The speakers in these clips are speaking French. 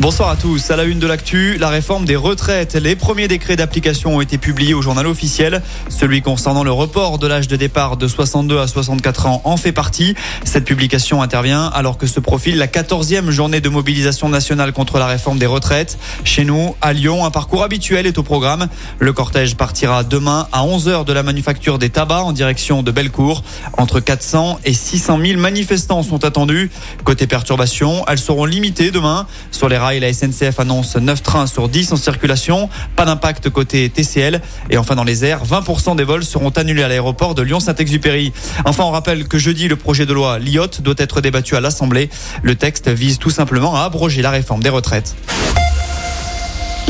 Bonsoir à tous. À la une de l'actu, la réforme des retraites. Les premiers décrets d'application ont été publiés au journal officiel. Celui concernant le report de l'âge de départ de 62 à 64 ans en fait partie. Cette publication intervient alors que se profile la 14e journée de mobilisation nationale contre la réforme des retraites. Chez nous, à Lyon, un parcours habituel est au programme. Le cortège partira demain à 11h de la manufacture des tabacs en direction de Bellecour. Entre 400 et 600 000 manifestants sont attendus. Côté perturbations, elles seront limitées demain sur les rails la SNCF annonce 9 trains sur 10 en circulation. Pas d'impact côté TCL. Et enfin, dans les airs, 20% des vols seront annulés à l'aéroport de Lyon-Saint-Exupéry. Enfin, on rappelle que jeudi, le projet de loi LIOT doit être débattu à l'Assemblée. Le texte vise tout simplement à abroger la réforme des retraites.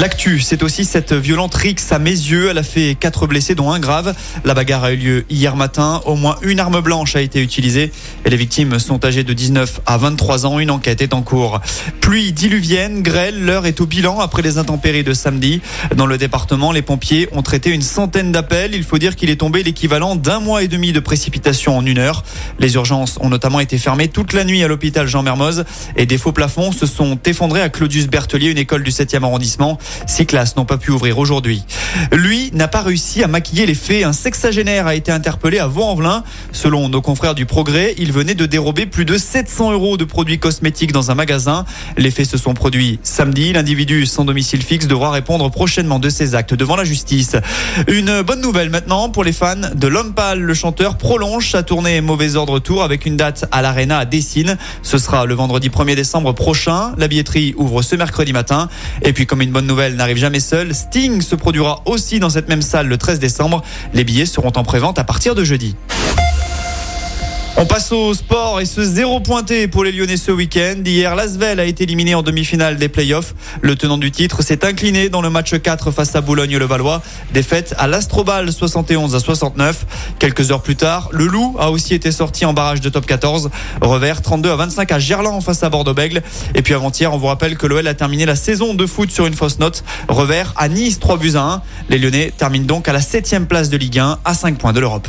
L'actu, c'est aussi cette violente rixe à mes yeux. Elle a fait quatre blessés, dont un grave. La bagarre a eu lieu hier matin. Au moins une arme blanche a été utilisée et les victimes sont âgées de 19 à 23 ans. Une enquête est en cours. Pluie diluvienne, grêle, l'heure est au bilan après les intempéries de samedi. Dans le département, les pompiers ont traité une centaine d'appels. Il faut dire qu'il est tombé l'équivalent d'un mois et demi de précipitation en une heure. Les urgences ont notamment été fermées toute la nuit à l'hôpital Jean Mermoz et des faux plafonds se sont effondrés à Claudius Berthelier, une école du 7e arrondissement. Six classes n'ont pas pu ouvrir aujourd'hui. Lui n'a pas réussi à maquiller les faits. Un sexagénaire a été interpellé à Vaux-en-Velin. Selon nos confrères du Progrès, il venait de dérober plus de 700 euros de produits cosmétiques dans un magasin. Les faits se sont produits samedi. L'individu sans domicile fixe devra répondre prochainement de ses actes devant la justice. Une bonne nouvelle maintenant pour les fans de L'Homme Pâle. Le chanteur prolonge sa tournée Mauvais Ordre Tour avec une date à l'Arena à Dessine. Ce sera le vendredi 1er décembre prochain. La billetterie ouvre ce mercredi matin. Et puis comme une bonne nouvelle n'arrive jamais seul, Sting se produira aussi dans cette même salle le 13 décembre. Les billets seront en prévente à partir de jeudi. On passe au sport et ce zéro pointé pour les Lyonnais ce week-end. Hier, Lasvel a été éliminé en demi-finale des playoffs. Le tenant du titre s'est incliné dans le match 4 face à Boulogne-le-Valois. Défaite à l'Astrobal 71 à 69. Quelques heures plus tard, le Loup a aussi été sorti en barrage de top 14. Revers 32 à 25 à Gerland face à Bordeaux-Bègle. Et puis avant-hier, on vous rappelle que l'OL a terminé la saison de foot sur une fausse note. Revers à Nice 3 buts à 1. Les Lyonnais terminent donc à la 7 place de Ligue 1 à 5 points de l'Europe.